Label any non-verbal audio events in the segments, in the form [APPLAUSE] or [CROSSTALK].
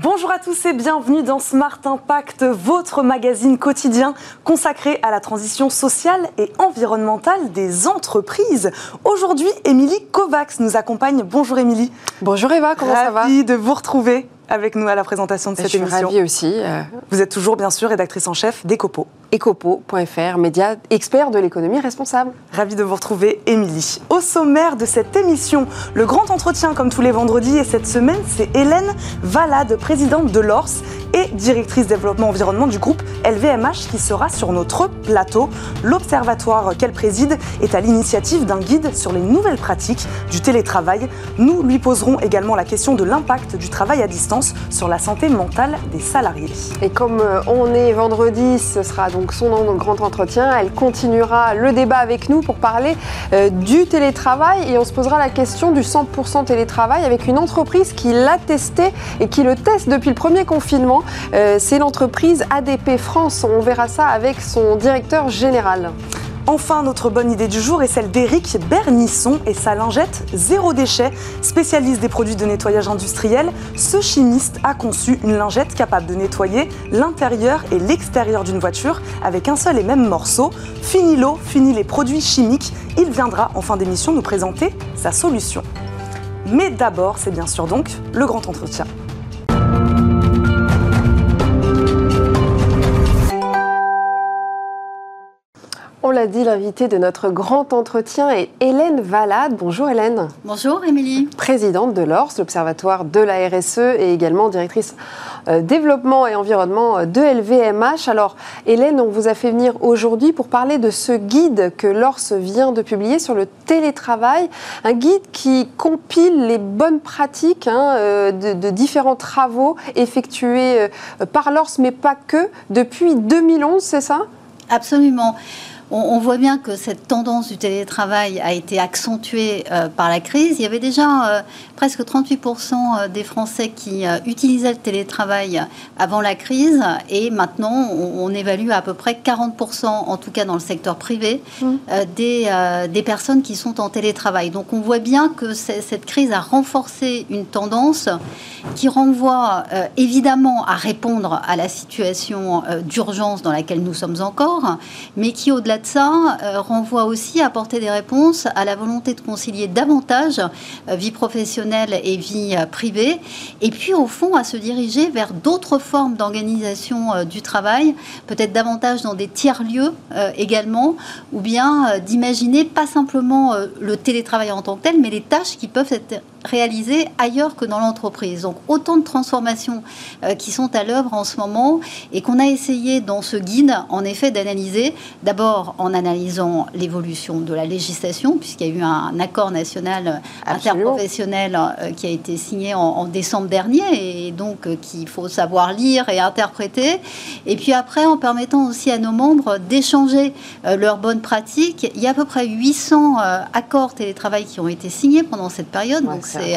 Bonjour à tous et bienvenue dans Smart Impact, votre magazine quotidien consacré à la transition sociale et environnementale des entreprises. Aujourd'hui, Émilie Kovacs nous accompagne. Bonjour Émilie. Bonjour Eva, comment ça va? Ravie de vous retrouver avec nous à la présentation de cette Je suis émission. ravie aussi. euh, Vous êtes toujours bien sûr rédactrice en chef d'Ecopo. Ecopo.fr, média expert de l'économie responsable. Ravi de vous retrouver, Émilie. Au sommaire de cette émission, le grand entretien comme tous les vendredis et cette semaine, c'est Hélène Valade, présidente de l'ORS et directrice développement environnement du groupe LVMH qui sera sur notre plateau. L'observatoire qu'elle préside est à l'initiative d'un guide sur les nouvelles pratiques du télétravail. Nous lui poserons également la question de l'impact du travail à distance sur la santé mentale des salariés. Et comme euh, on est vendredi, ce sera donc son grand entretien. Elle continuera le débat avec nous pour parler euh, du télétravail et on se posera la question du 100% télétravail avec une entreprise qui l'a testé et qui le teste depuis le premier confinement. Euh, C'est l'entreprise ADP France. On verra ça avec son directeur général. Enfin, notre bonne idée du jour est celle d'Éric Bernisson et sa lingette zéro déchet. Spécialiste des produits de nettoyage industriel, ce chimiste a conçu une lingette capable de nettoyer l'intérieur et l'extérieur d'une voiture avec un seul et même morceau. Fini l'eau, fini les produits chimiques. Il viendra en fin d'émission nous présenter sa solution. Mais d'abord, c'est bien sûr donc le grand entretien. On l'a dit, l'invité de notre grand entretien est Hélène Valade. Bonjour Hélène. Bonjour Émilie. présidente de l'ORS, l'Observatoire de la RSE et également directrice euh, développement et environnement de LVMH. Alors Hélène, on vous a fait venir aujourd'hui pour parler de ce guide que l'ORS vient de publier sur le télétravail, un guide qui compile les bonnes pratiques hein, euh, de, de différents travaux effectués euh, par l'ORS, mais pas que, depuis 2011, c'est ça? Absolument. On, on voit bien que cette tendance du télétravail a été accentuée euh, par la crise. Il y avait déjà euh, presque 38% des Français qui euh, utilisaient le télétravail avant la crise et maintenant on, on évalue à peu près 40%, en tout cas dans le secteur privé, euh, des, euh, des personnes qui sont en télétravail. Donc on voit bien que cette crise a renforcé une tendance qui renvoie euh, évidemment à répondre à la situation euh, d'urgence dans laquelle nous sommes encore, mais qui au-delà ça euh, renvoie aussi à apporter des réponses à la volonté de concilier davantage euh, vie professionnelle et vie euh, privée, et puis au fond à se diriger vers d'autres formes d'organisation du travail, peut-être davantage dans des tiers-lieux également, ou bien d'imaginer pas simplement le télétravail en tant que tel, mais les tâches qui peuvent être réalisées ailleurs que dans l'entreprise. Donc autant de transformations euh, qui sont à l'œuvre en ce moment et qu'on a essayé dans ce guide, en effet, d'analyser. D'abord en analysant l'évolution de la législation, puisqu'il y a eu un accord national euh, Absolument. interprofessionnel euh, qui a été signé en, en décembre dernier et donc euh, qu'il faut savoir lire et interpréter. Et puis après, en permettant aussi à nos membres d'échanger leurs bonnes pratiques. Il y a à peu près 800 euh, accords télétravail qui ont été signés pendant cette période. Ouais, donc c'est c'est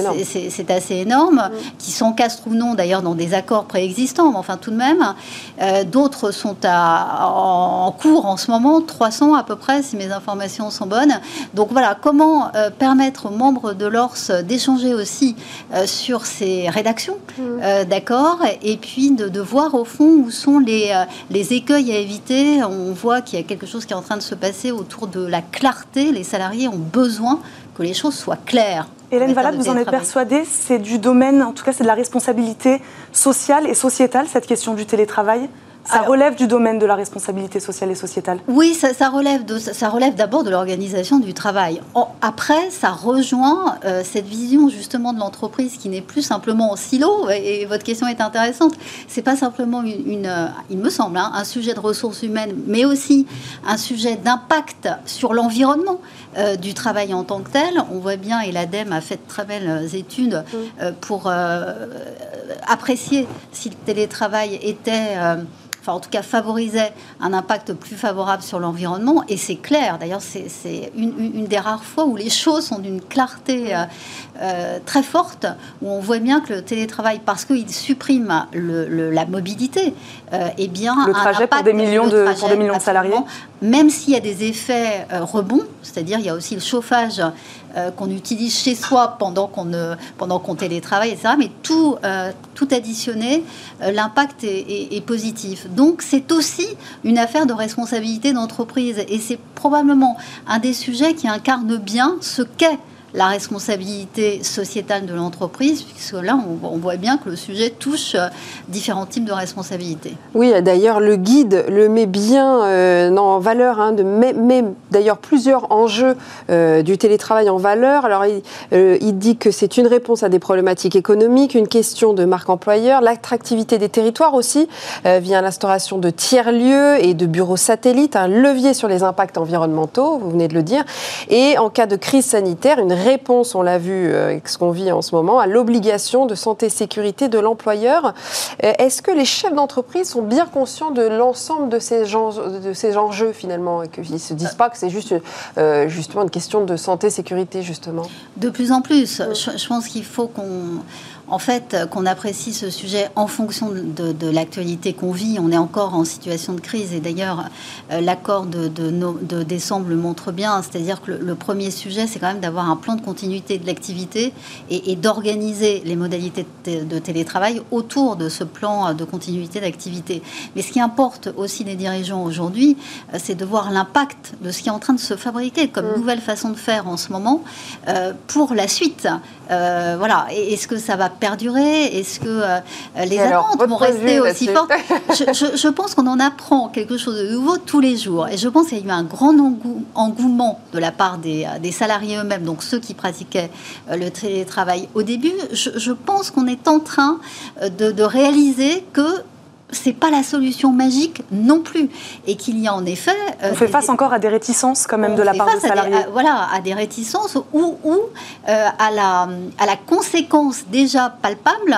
énorme. c'est- c'est- c'est assez énorme, qui s'encastrent ou non d'ailleurs dans des accords préexistants, mais enfin tout de même. Euh, D'autres sont à- en, en cours en ce moment, 300 à peu près, si mes informations sont bonnes. Donc voilà, comment euh, permettre aux membres de l'ORS d'échanger aussi euh, sur ces rédactions euh, d'accords, et puis de, de voir au fond où sont les, les écueils à éviter. On voit qu'il y a quelque chose qui est en train de se passer autour de la clarté. Les salariés ont besoin que les choses soient claires. Hélène Valade, de vous en êtes persuadée, c'est du domaine, en tout cas c'est de la responsabilité sociale et sociétale, cette question du télétravail? Ça Alors- relève du domaine de la responsabilité sociale et sociétale Oui, ça, ça relève de, ça relève d'abord de l'organisation du travail. En- après, ça rejoint euh, cette vision justement de l'entreprise qui n'est plus simplement en silo. Et, et votre question est intéressante. C'est pas simplement une, une, euh, il me semble, hein, un sujet de ressources humaines, mais aussi un sujet d'impact sur l'environnement euh, du travail en tant que tel. On voit bien, et l'ADEME a fait de très belles études pour apprécier si le télétravail était enfin en tout cas favorisait un impact plus favorable sur l'environnement. Et c'est clair, d'ailleurs c'est une, des rares fois où les choses sont d'une clarté euh, euh, très forte, où on voit bien que le télétravail, parce qu'il supprime le- le- la mobilité, euh, eh bien, Le un trajet pour des millions de- pour des millions de salariés? Même s'il y a des effets euh, rebonds, c'est-à-dire il y a aussi le chauffage qu'on utilise chez soi pendant qu'on pendant qu'on télétravaille, etc. Mais tout, tout additionné, l'impact est, est, positif. Donc c'est aussi une affaire de responsabilité d'entreprise et c'est probablement un des sujets qui incarne bien ce qu'est la responsabilité sociétale de l'entreprise, puisque là, on, voit bien que le sujet touche euh, différents types de responsabilités. Oui, d'ailleurs, le guide le met bien euh, en valeur, hein, de met, d'ailleurs plusieurs enjeux euh, du télétravail en valeur. Alors, il, il dit que c'est une réponse à des problématiques économiques, une question de marque employeur, l'attractivité des territoires aussi, via l'instauration de tiers-lieux et de bureaux satellites, un levier sur les impacts environnementaux, vous venez de le dire, et en cas de crise sanitaire, une réponse, on l'a vu euh, avec ce qu'on vit en ce moment, à l'obligation de santé sécurité de l'employeur. Euh, est-ce que les chefs d'entreprise sont bien conscients de l'ensemble de ces, de ces enjeux finalement et qu'ils ne se disent pas que c'est juste euh, justement une question de santé sécurité justement? De plus en plus. je pense qu'il faut qu'on en fait, qu'on apprécie ce sujet en fonction de, l'actualité qu'on vit. On est encore en situation de crise et d'ailleurs, l'accord de, de, décembre le montre bien. C'est-à-dire que le, premier sujet, c'est quand même d'avoir un plan de continuité de l'activité et, d'organiser les modalités de, télétravail autour de ce plan de continuité d'activité. Mais ce qui importe aussi les dirigeants aujourd'hui, euh, c'est de voir l'impact de ce qui est en train de se fabriquer comme mmh. nouvelle façon de faire en ce moment pour la suite. voilà. Est-ce que ça va perdurer? Est-ce que euh, les attentes vont rester aussi fortes? Je, pense qu'on en apprend quelque chose de nouveau tous les jours. Et je pense qu'il y a eu un grand engouement de la part des, euh, salariés eux-mêmes, donc ceux qui pratiquaient euh, le télétravail au début. Je, pense qu'on est en train de, de réaliser que c'est pas la solution magique non plus. Et qu'il y a en effet. Euh, on fait face encore à des réticences quand même de la part des salariés. voilà, à des réticences ou, ou euh, à, la, à la conséquence déjà palpable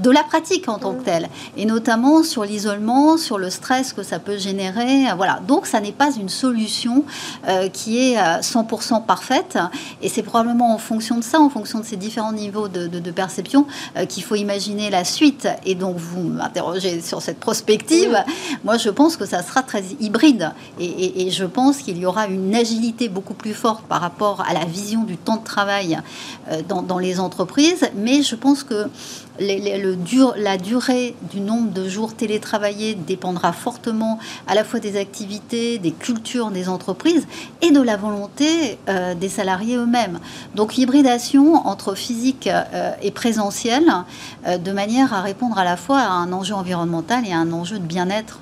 de la pratique en tant que mm. telle, et notamment sur l'isolement, sur le stress que ça peut générer. Voilà. Donc, ça n'est pas une solution euh, qui est 100% parfaite, et c'est probablement en fonction de ça, en fonction de ces différents niveaux de, de, perception, qu'il faut imaginer la suite. Et donc, vous m'interrogez sur cette prospective, moi je pense que ça sera très hybride. Et, je pense qu'il y aura une agilité beaucoup plus forte par rapport à la vision du temps de travail euh, dans, les entreprises, mais je pense que la durée du nombre de jours télétravaillés dépendra fortement à la fois des activités, des cultures des entreprises et de la volonté euh, des salariés eux-mêmes. Donc l'hybridation entre physique euh, et présentiel, de manière à répondre à la fois à un enjeu environnemental et un enjeu de bien-être.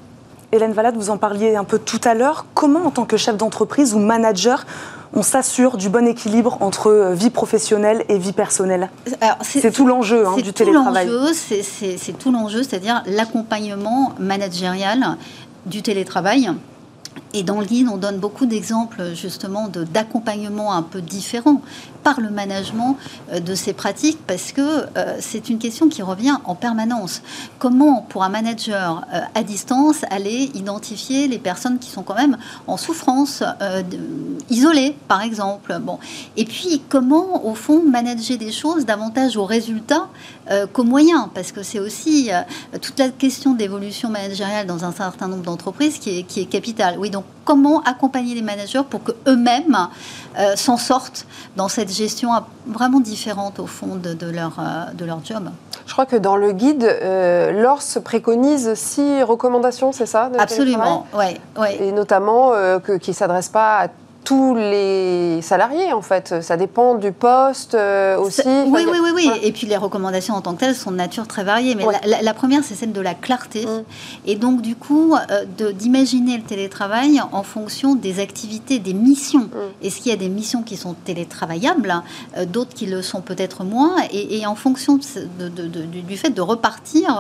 Hélène Valade, vous en parliez un peu tout à l'heure. Comment, en tant que chef d'entreprise ou manager, on s'assure du bon équilibre entre euh, vie professionnelle et vie personnelle. C'est tout l'enjeu hein, du télétravail. C'est tout l'enjeu, c'est-à-dire l'accompagnement managérial du télétravail. Et dans le guide, on donne beaucoup d'exemples justement d'accompagnement un peu différent par le management euh, de ces pratiques parce que euh, c'est une question qui revient en permanence. Comment, pour un manager euh, à distance, aller identifier les personnes qui sont quand même en souffrance, isolées par exemple? Bon. Et puis, comment, au fond, manager des choses davantage au résultat qu'aux moyens Parce que c'est aussi toute la question d'évolution managériale dans un certain nombre d'entreprises qui est, qui est capitale. Oui, donc comment accompagner les managers pour qu'eux-mêmes euh, s'en sortent dans cette gestion vraiment différente au fond de, leur, euh, de leur job. Je crois que dans le guide, euh, l'ORS préconise six recommandations, c'est ça Absolument, oui. Ouais. Et notamment que, qui ne s'adressent pas à tous les salariés, en fait. Ça dépend du poste euh, aussi. Oui, oui, oui, oui. Et puis les recommandations en tant que telles sont de nature très variée. Mais la, première, c'est celle de la clarté. Mm. Et donc, du coup, euh, d'imaginer le télétravail en fonction des activités, des missions. Mm. Est-ce qu'il y a des missions qui sont télétravaillables, euh, d'autres qui le sont peut-être moins? Et, en fonction du fait de repartir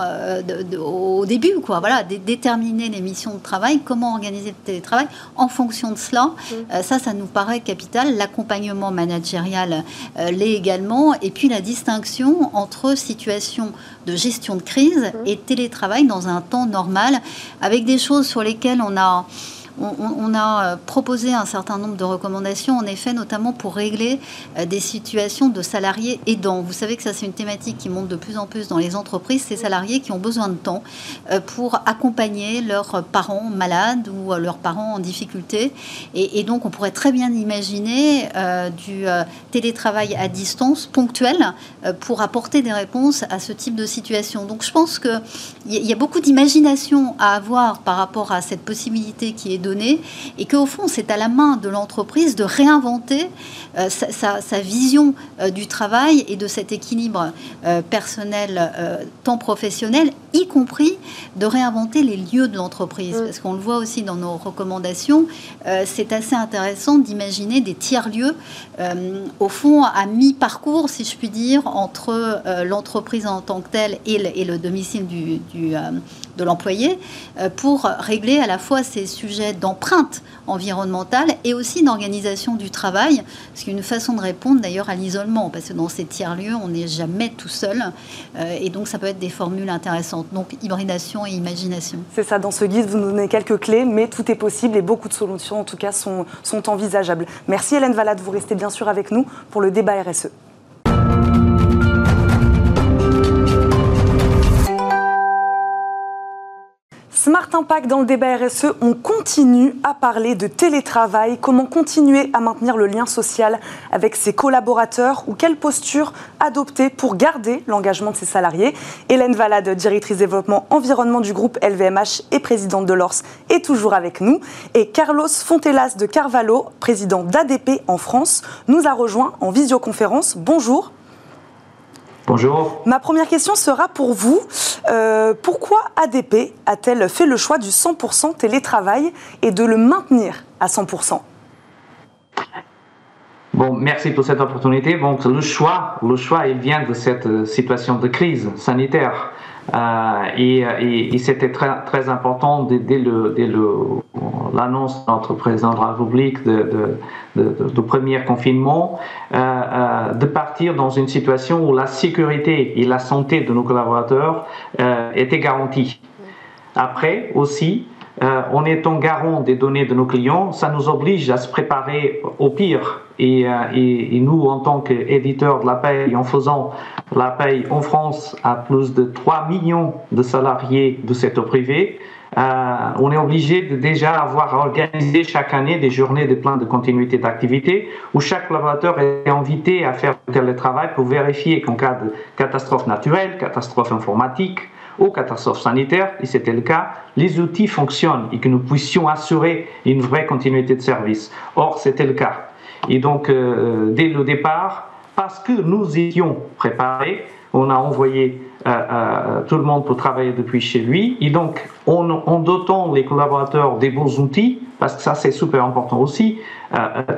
au début, quoi. Voilà, déterminer les missions de travail, comment organiser le télétravail en fonction de cela. Mm ça, ça nous paraît capital. L'accompagnement managérial euh, l'est également. Et puis la distinction entre situation de gestion de crise mmh. et télétravail dans un temps normal, avec des choses sur lesquelles on a on, a proposé un certain nombre de recommandations, en effet, notamment pour régler des situations de salariés aidants. Vous savez que ça, c'est une thématique qui monte de plus en plus dans les entreprises, ces salariés qui ont besoin de temps pour accompagner leurs parents malades ou leurs parents en difficulté. Et, donc, on pourrait très bien imaginer du télétravail à distance ponctuel pour apporter des réponses à ce type de situation. Donc, je pense qu'il y a beaucoup d'imagination à avoir par rapport à cette possibilité qui est donnée et qu'au fond, c'est à la main de l'entreprise de réinventer euh, sa, vision euh, du travail et de cet équilibre euh, personnel, tant professionnel, y compris de réinventer les lieux de l'entreprise. Mm. Parce qu'on le voit aussi dans nos recommandations, c'est assez intéressant d'imaginer des tiers-lieux, au fond, à mi-parcours, si je puis dire, entre l'entreprise en tant que telle et le, domicile du, de l'employé, pour régler à la fois ces sujets d'empreinte environnementale et aussi d'organisation du travail. C'est une façon de répondre d'ailleurs à l'isolement, parce que dans ces tiers-lieux, on n'est jamais tout seul. Euh, et donc, ça peut être des formules intéressantes. Donc, hybridation et imagination. C'est ça, dans ce guide, vous nous donnez quelques clés, mais tout est possible et beaucoup de solutions, en tout cas, sont, sont envisageables. Merci Hélène Valade, vous restez bien sûr avec nous pour le débat RSE. Smart Impact dans le débat RSE, on continue à parler de télétravail, comment continuer à maintenir le lien social avec ses collaborateurs ou quelle posture adopter pour garder l'engagement de ses salariés? Hélène Valade, directrice développement environnement du groupe LVMH et présidente de l'ORS, est toujours avec nous. Et Carlos Fontelas de Carvalho, président d'ADP en France, nous a rejoint en visioconférence. Bonjour. Bonjour. Ma première question sera pour vous. Euh, pourquoi ADP a-t-elle fait le choix du 100% télétravail et de le maintenir à 100% Bon, merci pour cette opportunité. Donc, le choix, le choix, il vient de cette euh, situation de crise sanitaire. Euh, et, c'était très, très important dès, le, dès l'annonce de notre président de la République de, de, premier confinement, euh, euh, de partir dans une situation où la sécurité et la santé de nos collaborateurs étaient garanties. Après aussi, euh, en étant garant des données de nos clients, ça nous oblige à se préparer au pire. Et, euh, nous, en tant qu'éditeurs de la paye, en faisant la paye en France à plus de 3 millions de salariés du secteur privé, euh, on est obligé de déjà avoir organisé chaque année des journées de plan de continuité d'activité où chaque collaborateur est invité à faire le travail pour vérifier qu'en cas de catastrophe naturelle, catastrophe informatique, aux catastrophes sanitaires, et c'était le cas, les outils fonctionnent et que nous puissions assurer une vraie continuité de service. Or, c'était le cas. Et donc, euh, dès le départ, parce que nous étions préparés, on a envoyé euh, euh, tout le monde pour travailler depuis chez lui. Et donc, en, dotant les collaborateurs des bons outils, parce que ça c'est super important aussi,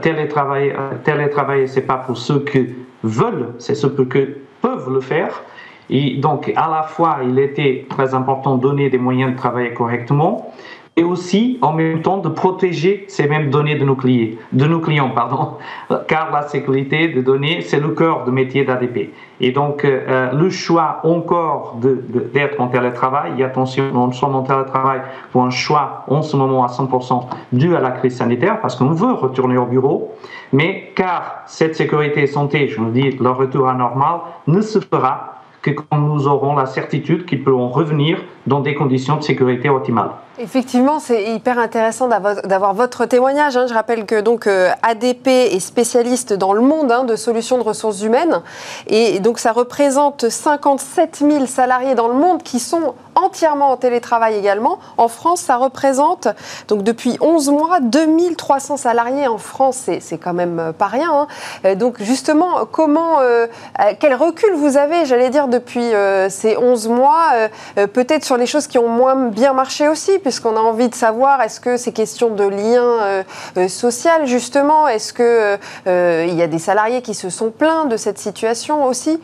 télétravailler, télétravailler c'est pas pour ceux qui veulent, c'est ceux qui peuvent le faire. Et donc, à la fois, il était très important de donner des moyens de travailler correctement, et aussi, en même temps, de protéger ces mêmes données de nos clients, de nos clients pardon, [LAUGHS] car la sécurité des données, c'est le cœur du métier d'ADP. Et donc, euh, le choix encore d'être en télétravail, et attention, nous sommes en télétravail pour un choix en ce moment à 100% dû à la crise sanitaire, parce qu'on veut retourner au bureau, mais car cette sécurité et santé, je vous dis, le retour à normal ne se fera que quand nous aurons la certitude qu'ils pourront revenir dans des conditions de sécurité optimales. Effectivement, c'est hyper intéressant d'avoir votre témoignage. Hein. Je rappelle que donc euh, ADP est spécialiste dans le monde hein, de solutions de ressources humaines et donc ça représente 57 000 salariés dans le monde qui sont entièrement en télétravail également. En France, ça représente donc depuis 11 mois 2300 salariés en France. C'est quand même euh, pas rien. Hein. Euh, donc justement, comment, quel recul vous avez, j'allais dire, depuis ces 11 mois, peut-être sur les choses qui ont moins bien marché aussi puisqu'on a envie de savoir est-ce que c'est question de lien euh, euh, social justement Est-ce qu'il euh, il y a des salariés qui se sont plaints de cette situation aussi?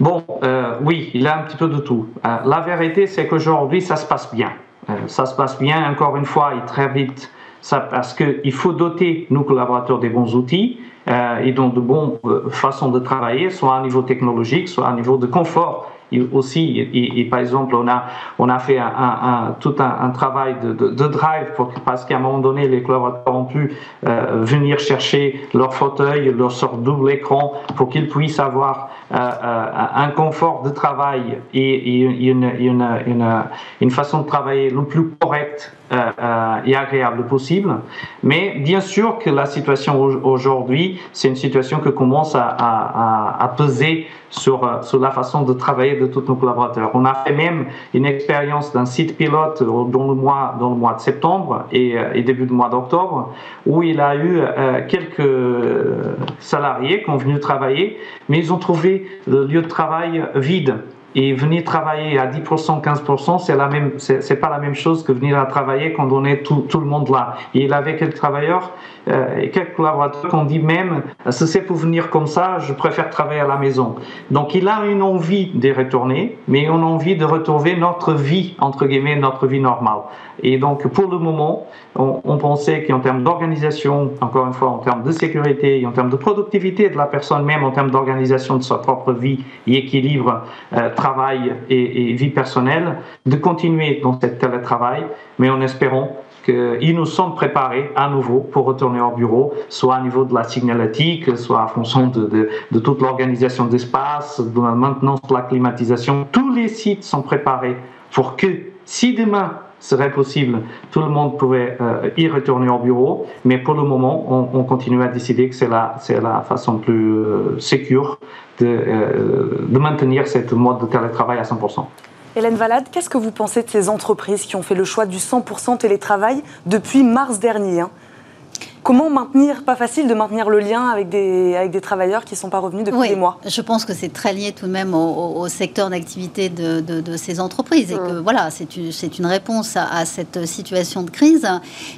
Bon, oui, il y a un petit peu de tout. la vérité, c'est qu'aujourd'hui, ça se passe bien. ça se passe bien, encore une fois, et très vite, parce qu'il faut doter nos collaborateurs des bons outils et donc de bonnes façons de travailler, soit à niveau technologique, soit à niveau de confort aussi. Et, par exemple, on a, on a fait tout un, travail de, drive parce qu'à un moment donné, les collaborateurs ont pu euh, venir chercher leur fauteuil, leur sorte double écran pour qu'ils puissent avoir euh, euh, un confort de travail et, une, une, une, une, façon de travailler le plus correcte et agréable possible. Mais bien sûr que la situation aujourd'hui, c'est une situation qui commence à, peser sur, euh, sur la façon de travailler de tous nos collaborateurs. On a fait même une expérience d'un site pilote dans le mois, dans le mois de septembre et, euh, début du mois d'octobre, où il a eu euh, quelques salariés qui ont venu travailler, mais ils ont trouvé le lieu de travail vide et venir travailler à 10%, 15%, c'est la même, c'est pas la même chose que venir à travailler quand on est tout, le monde là. Et il avait quelques travailleurs et quelques collaborateurs qui ont dit même, si c'est pour venir comme ça, je préfère travailler à la maison. Donc il a une envie de retourner, mais une envie de retrouver notre vie, entre guillemets, notre vie normale. Et donc pour le moment, on, pensait qu'en termes d'organisation, encore une fois, en termes de sécurité, en termes de productivité de la personne même, en termes d'organisation de sa propre vie et équilibre euh, travail et, vie personnelle, de continuer dans cette télétravail, mais en espérant qu'ils nous sont préparés à nouveau pour retourner au bureau, soit au niveau de la signalétique, soit en fonction de, toute l'organisation d'espace, de la maintenance de la climatisation. Tous les sites sont préparés pour que si demain serait possible, tout le monde pourrait euh, y retourner au bureau, mais pour le moment, on, continue à décider que c'est la, façon plus euh, sécure de, euh, maintenir cette mode de télétravail à 100%. Hélène Valade, qu'est-ce que vous pensez de ces entreprises qui ont fait le choix du 100% télétravail depuis mars dernier hein? Comment maintenir, pas facile de maintenir le lien avec des, avec des travailleurs qui ne sont pas revenus depuis des mois? Je pense que c'est très lié tout de même au, secteur d'activité de, de, ces entreprises et que mmh. voilà, c'est une, une, réponse à, cette situation de crise.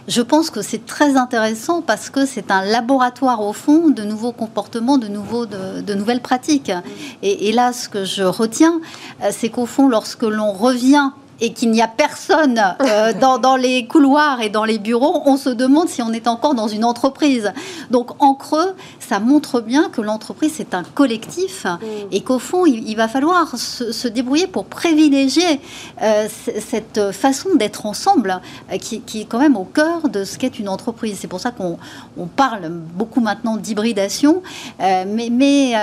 Je pense que c'est très intéressant parce que c'est un laboratoire au fond de nouveaux comportements, de, nouveaux, de, nouvelles pratiques. Mmh. Et, et, là, ce que je retiens, euh, c'est qu'au fond, lorsque l'on revient et qu'il n'y a personne euh, dans, les couloirs et dans les bureaux, on se demande si on est encore dans une entreprise. Donc en creux, ça montre bien que l'entreprise c'est un collectif mm. et qu'au fond, il, va falloir se, débrouiller pour privilégier euh, cette façon d'être ensemble euh, qui, est quand même au cœur de ce qu'est une entreprise. C'est pour ça qu'on parle beaucoup maintenant d'hybridation, mais, mais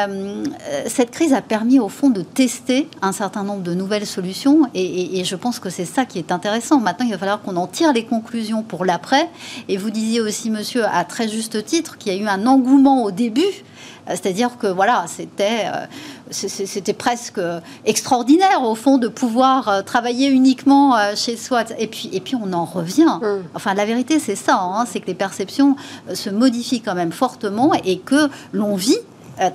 cette crise a permis au fond de tester un certain nombre de nouvelles solutions et, et je pense pense que c'est ça qui est intéressant. Maintenant, il va falloir qu'on en tire les conclusions pour l'après. Et vous disiez aussi, monsieur, à très juste titre, qu'il y a eu un engouement au début. Euh, c'est-à-dire que voilà, c'était euh, c'était presque extraordinaire au fond de pouvoir euh, travailler uniquement chez soi. Et puis et puis on en revient. Mm. Enfin, la vérité c'est ça, hein, c'est que les perceptions se modifient quand même fortement et que l'on vit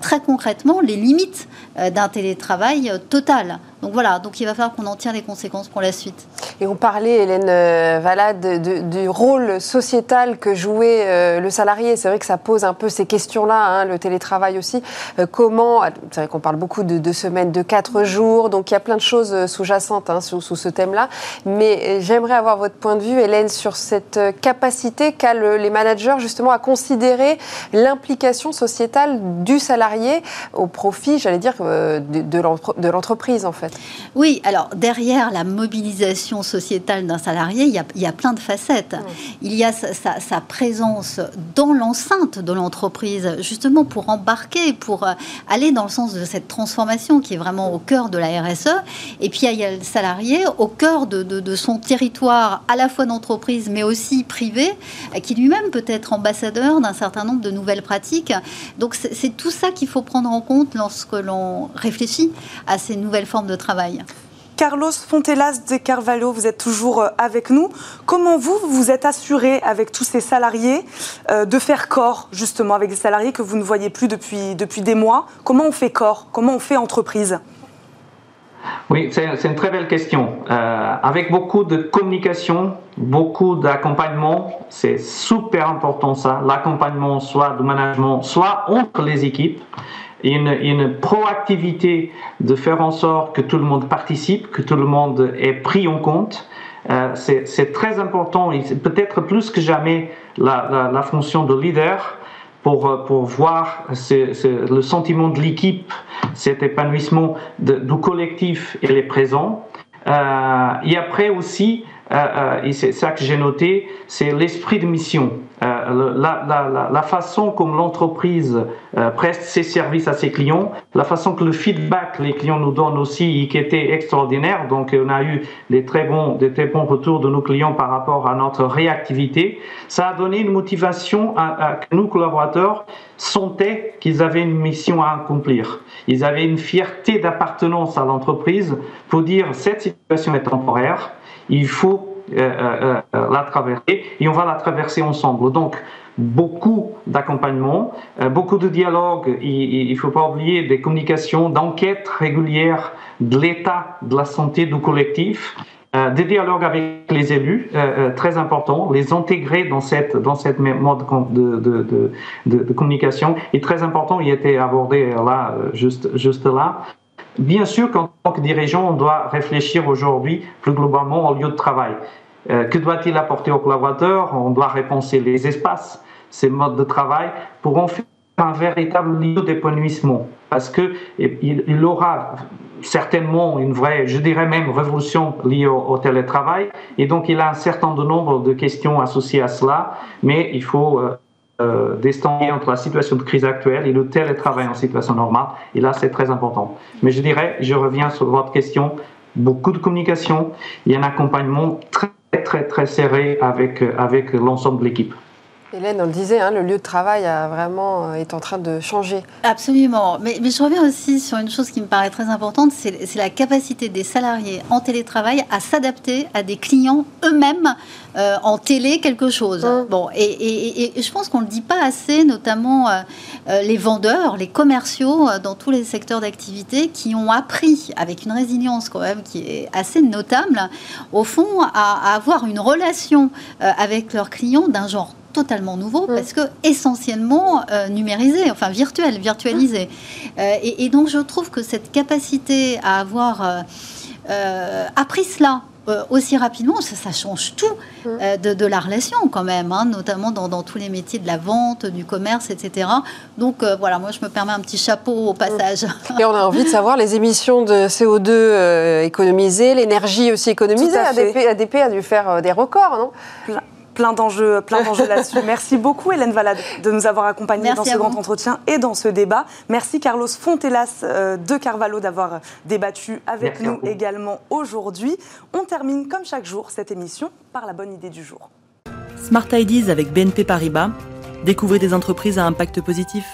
très concrètement les limites d'un télétravail total. Donc voilà, donc il va falloir qu'on en tire les conséquences pour la suite. Et on parlait, Hélène euh, Valade, du rôle sociétal que jouait euh, le salarié. C'est vrai que ça pose un peu ces questions-là, hein, le télétravail aussi. Euh, comment, c'est vrai qu'on parle beaucoup de deux semaines, de quatre jours, donc il y a plein de choses sous-jacentes hein, sous, ce thème-là. Mais j'aimerais avoir votre point de vue, Hélène, sur cette capacité qu'a les managers justement à considérer l'implication sociétale du salarié au profit, j'allais dire, de, de l'entreprise en fait. Oui, alors derrière la mobilisation sociétale d'un salarié, il y, a, plein de facettes. Il y a sa, présence dans l'enceinte de l'entreprise, justement pour embarquer, pour euh, aller dans le sens de cette transformation qui est vraiment au cœur de la RSE. Et puis il y a le salarié au cœur de, son territoire, à la fois d'entreprise, mais aussi privé, qui lui-même peut être ambassadeur d'un certain nombre de nouvelles pratiques. Donc c'est tout ça qu'il faut prendre en compte lorsque l'on réfléchit à ces nouvelles formes de travail. Carlos Fontelas de Carvalho, vous êtes toujours euh, avec nous. Comment vous, vous êtes assuré avec tous ces salariés euh, de faire corps, justement, avec des salariés que vous ne voyez plus depuis, depuis des mois? Comment on fait corps? Comment on fait entreprise? Oui, c'est une très belle question. Euh, avec beaucoup de communication, beaucoup d'accompagnement, c'est super important ça. L'accompagnement, soit de management, soit entre les équipes une, proactivité de faire en sorte que tout le monde participe, que tout le monde est pris en compte. Euh, c'est très important peut-être plus que jamais la, fonction de leader pour, pour voir le sentiment de l'équipe, cet épanouissement du collectif, il est présent. et après aussi, et c'est ça que j'ai noté, c'est l'esprit de mission. Euh, la, façon comme l'entreprise euh, preste ses services à ses clients, la façon que le feedback les clients nous donnent aussi, qui était extraordinaire. Donc, on a eu des très bons, des très bons retours de nos clients par rapport à notre réactivité. Ça a donné une motivation à, à que nos collaborateurs sentaient qu'ils avaient une mission à accomplir. Ils avaient une fierté d'appartenance à l'entreprise pour dire cette situation est temporaire. Il faut euh, euh, euh, la traverser et on va la traverser ensemble. Donc, beaucoup d'accompagnement, beaucoup de dialogue, il ne faut pas oublier des communications, d'enquêtes régulières de l'état de la santé du collectif, des dialogues avec les élus, très important, les intégrer dans cette, dans cette mode de, de, de, de, communication est très important, il était abordé là, juste, juste là. Bien sûr qu'en tant que dirigeant, on doit réfléchir aujourd'hui plus globalement au lieu de travail. Euh, que doit-il apporter aux collaborateurs? On doit repenser les espaces, ces modes de travail, pour en faire un véritable lieu d'épanouissement. Parce que il, aura certainement une vraie, je dirais même, révolution liée au, télétravail. Et donc, il a un certain nombre de questions associées à cela, mais il faut euh, euh entre la situation de crise actuelle et le télétravail en situation normale. Et là, c'est très important. Mais je dirais, je reviens sur votre question, beaucoup de communication et un accompagnement très très très serré avec, avec l'ensemble de l'équipe. Hélène, on le disait, hein, le lieu de travail a vraiment, euh, est en train de changer. Absolument. Mais, mais, je reviens aussi sur une chose qui me paraît très importante, c'est la capacité des salariés en télétravail à s'adapter à des clients eux-mêmes euh, en télé quelque chose. Mmh. Bon, et, et, je pense qu'on ne le dit pas assez, notamment euh, les vendeurs, les commerciaux dans tous les secteurs d'activité qui ont appris, avec une résilience quand même qui est assez notable, au fond, à, à avoir une relation avec leurs clients d'un genre totalement nouveau parce que essentiellement euh, numérisé, enfin virtuel, virtualisé. Euh, et, donc je trouve que cette capacité à avoir euh, appris cela aussi rapidement, ça, change tout de, la relation quand même, hein, notamment dans, tous les métiers de la vente, du commerce, etc. Donc voilà, moi je me permets un petit chapeau au passage. Et on a envie de savoir les émissions de CO2 économisées, l'énergie aussi économisée. ADP, ADP, a dû faire des records, non? Plein d'enjeux, plein d'enjeux [LAUGHS] là-dessus. Merci beaucoup Hélène Valade de nous avoir accompagnés dans ce grand entretien et dans ce débat. Merci Carlos Fontelas euh, de Carvalho d'avoir débattu avec nous également aujourd'hui. On termine comme chaque jour cette émission par la bonne idée du jour. Smart Ideas avec BNP Paribas. Découvrez des entreprises à impact positif.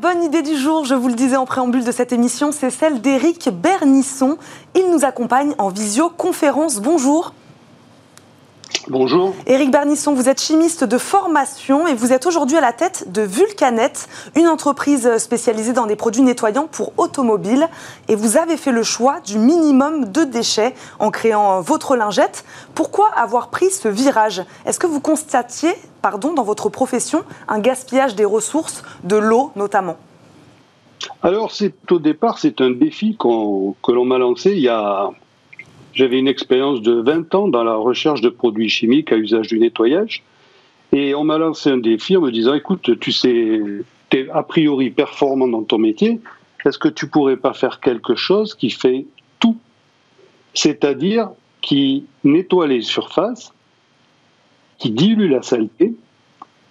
Bonne idée du jour, je vous le disais en préambule de cette émission, c'est celle d'Éric Bernisson. Il nous accompagne en visioconférence. Bonjour. Bonjour. Éric Bernisson, vous êtes chimiste de formation et vous êtes aujourd'hui à la tête de Vulcanet, une entreprise spécialisée dans des produits nettoyants pour automobiles. Et vous avez fait le choix du minimum de déchets en créant votre lingette. Pourquoi avoir pris ce virage? Est-ce que vous constatiez, pardon, dans votre profession, un gaspillage des ressources, de l'eau notamment? Alors, c'est au départ, c'est un défi que l'on m'a lancé il y a j'avais une expérience de 20 ans dans la recherche de produits chimiques à usage du nettoyage. Et on m'a lancé un défi en me disant, écoute, tu sais, tu es a priori performant dans ton métier, est-ce que tu pourrais pas faire quelque chose qui fait tout? C'est-à-dire qui nettoie les surfaces, qui dilue la saleté,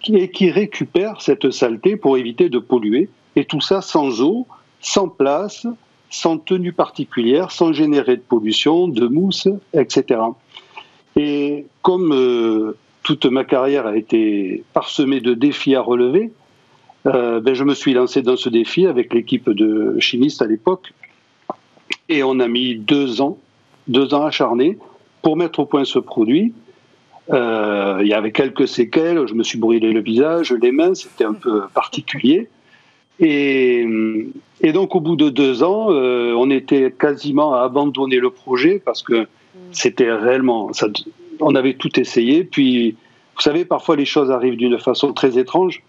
et qui récupère cette saleté pour éviter de polluer, et tout ça sans eau, sans place, sans tenue particulière, sans générer de pollution, de mousse, etc. Et comme euh, toute ma carrière a été parsemée de défis à relever, euh, ben je me suis lancé dans ce défi avec l'équipe de chimistes à l'époque. Et on a mis deux ans, deux ans acharnés pour mettre au point ce produit. Euh, il y avait quelques séquelles, je me suis brûlé le visage, les mains, c'était un peu particulier. Et, et, donc, au bout de deux ans, euh, on était quasiment à abandonner le projet parce que c'était réellement. Ça, on avait tout essayé. Puis, vous savez, parfois les choses arrivent d'une façon très étrange.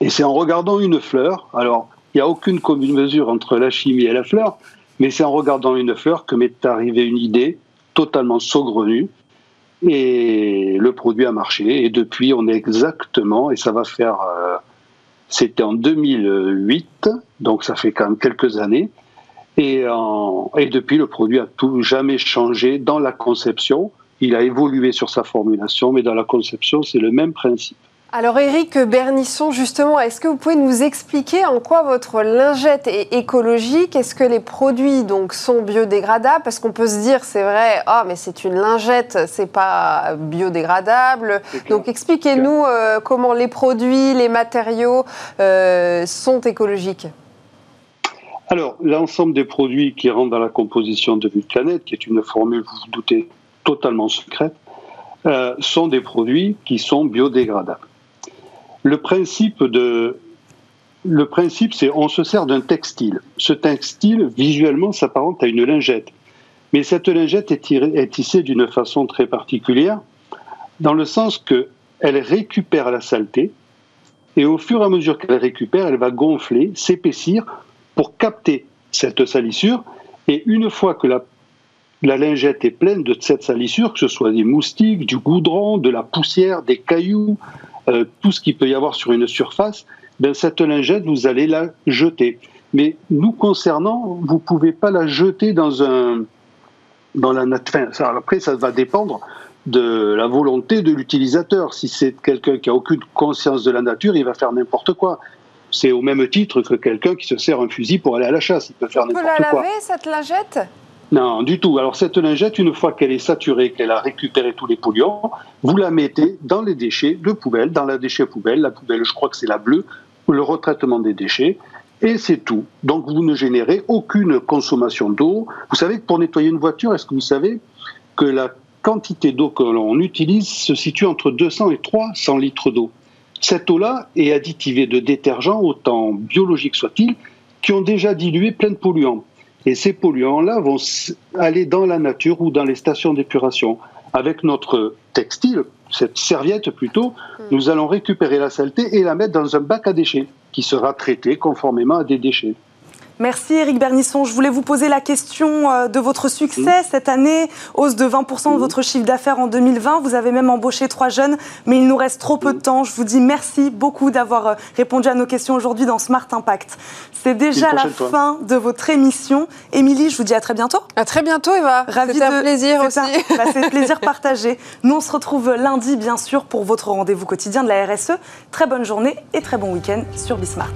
Et c'est en regardant une fleur. Alors, il n'y a aucune commune mesure entre la chimie et la fleur. Mais c'est en regardant une fleur que m'est arrivée une idée totalement saugrenue. Et le produit a marché. Et depuis, on est exactement, et ça va faire. Euh, c'était en 2008, donc ça fait quand même quelques années. Et, depuis, le produit a tout jamais changé dans la conception. Il a évolué sur sa formulation, mais dans la conception, c'est le même principe. Alors Eric Bernisson, justement, est-ce que vous pouvez nous expliquer en quoi votre lingette est écologique? Est-ce que les produits donc sont biodégradables? Parce qu'on peut se dire, c'est vrai, ah mais c'est une lingette, c'est pas biodégradable. Donc expliquez-nous euh, comment les produits, les matériaux euh, sont écologiques. Alors l'ensemble des produits qui rentrent dans la composition de Vulcanet, qui est une formule, vous vous doutez, totalement secrète, euh, sont des produits qui sont biodégradables. Le principe de le principe, c'est on se sert d'un textile. Ce textile, visuellement, s'apparente à une lingette. Mais cette lingette est, tissée d'une façon très particulière, dans le sens qu'elle récupère la saleté, et au fur et à mesure qu'elle récupère, elle va gonfler, s'épaissir pour capter cette salissure. Et une fois que la, la lingette est pleine de cette salissure, que ce soit des moustiques, du goudron, de la poussière, des cailloux, euh, tout ce qu'il peut y avoir sur une surface, ben, cette lingette, vous allez la jeter. Mais nous concernant, vous ne pouvez pas la jeter dans un dans la nature. après, ça va dépendre de la volonté de l'utilisateur. Si c'est quelqu'un qui a aucune conscience de la nature, il va faire n'importe quoi. C'est au même titre que quelqu'un qui se sert un fusil pour aller à la chasse. Il peut faire n'importe quoi. On peut la laver, cette lingette? Non, du tout. Alors cette lingette, une fois qu'elle est saturée, qu'elle a récupéré tous les polluants, vous la mettez dans les déchets de poubelle, dans la déchet poubelle. La poubelle, je crois que c'est la bleue, le retraitement des déchets. Et c'est tout. Donc vous ne générez aucune consommation d'eau. Vous savez que pour nettoyer une voiture, est-ce que vous savez que la quantité d'eau que l'on utilise se situe entre 200 et 300 litres d'eau? Cette eau-là est additivée de détergents, autant biologiques soient-ils, qui ont déjà dilué plein de polluants. Et ces polluants-là vont aller dans la nature ou dans les stations d'épuration. Avec notre textile, cette serviette plutôt, hmm. nous allons récupérer la saleté et la mettre dans un bac à déchets qui sera traité conformément à des déchets. Merci Eric Bernisson. Je voulais vous poser la question euh, de votre succès cette année, hausse de 20% de votre chiffre d'affaires en 2020. Vous avez même embauché trois jeunes, mais il nous reste trop peu de temps. Je vous dis merci beaucoup d'avoir euh, répondu à nos questions aujourd'hui dans Smart Impact. C'est déjà la fin de votre émission. Émilie, je vous dis à très bientôt. À très bientôt Eva. Ravi un plaisir aussi. Bah, c'est un plaisir [LAUGHS] partagé. Nous on se retrouve lundi bien sûr pour votre rendez-vous quotidien de la RSE. Très bonne journée et très bon week-end sur Bismart.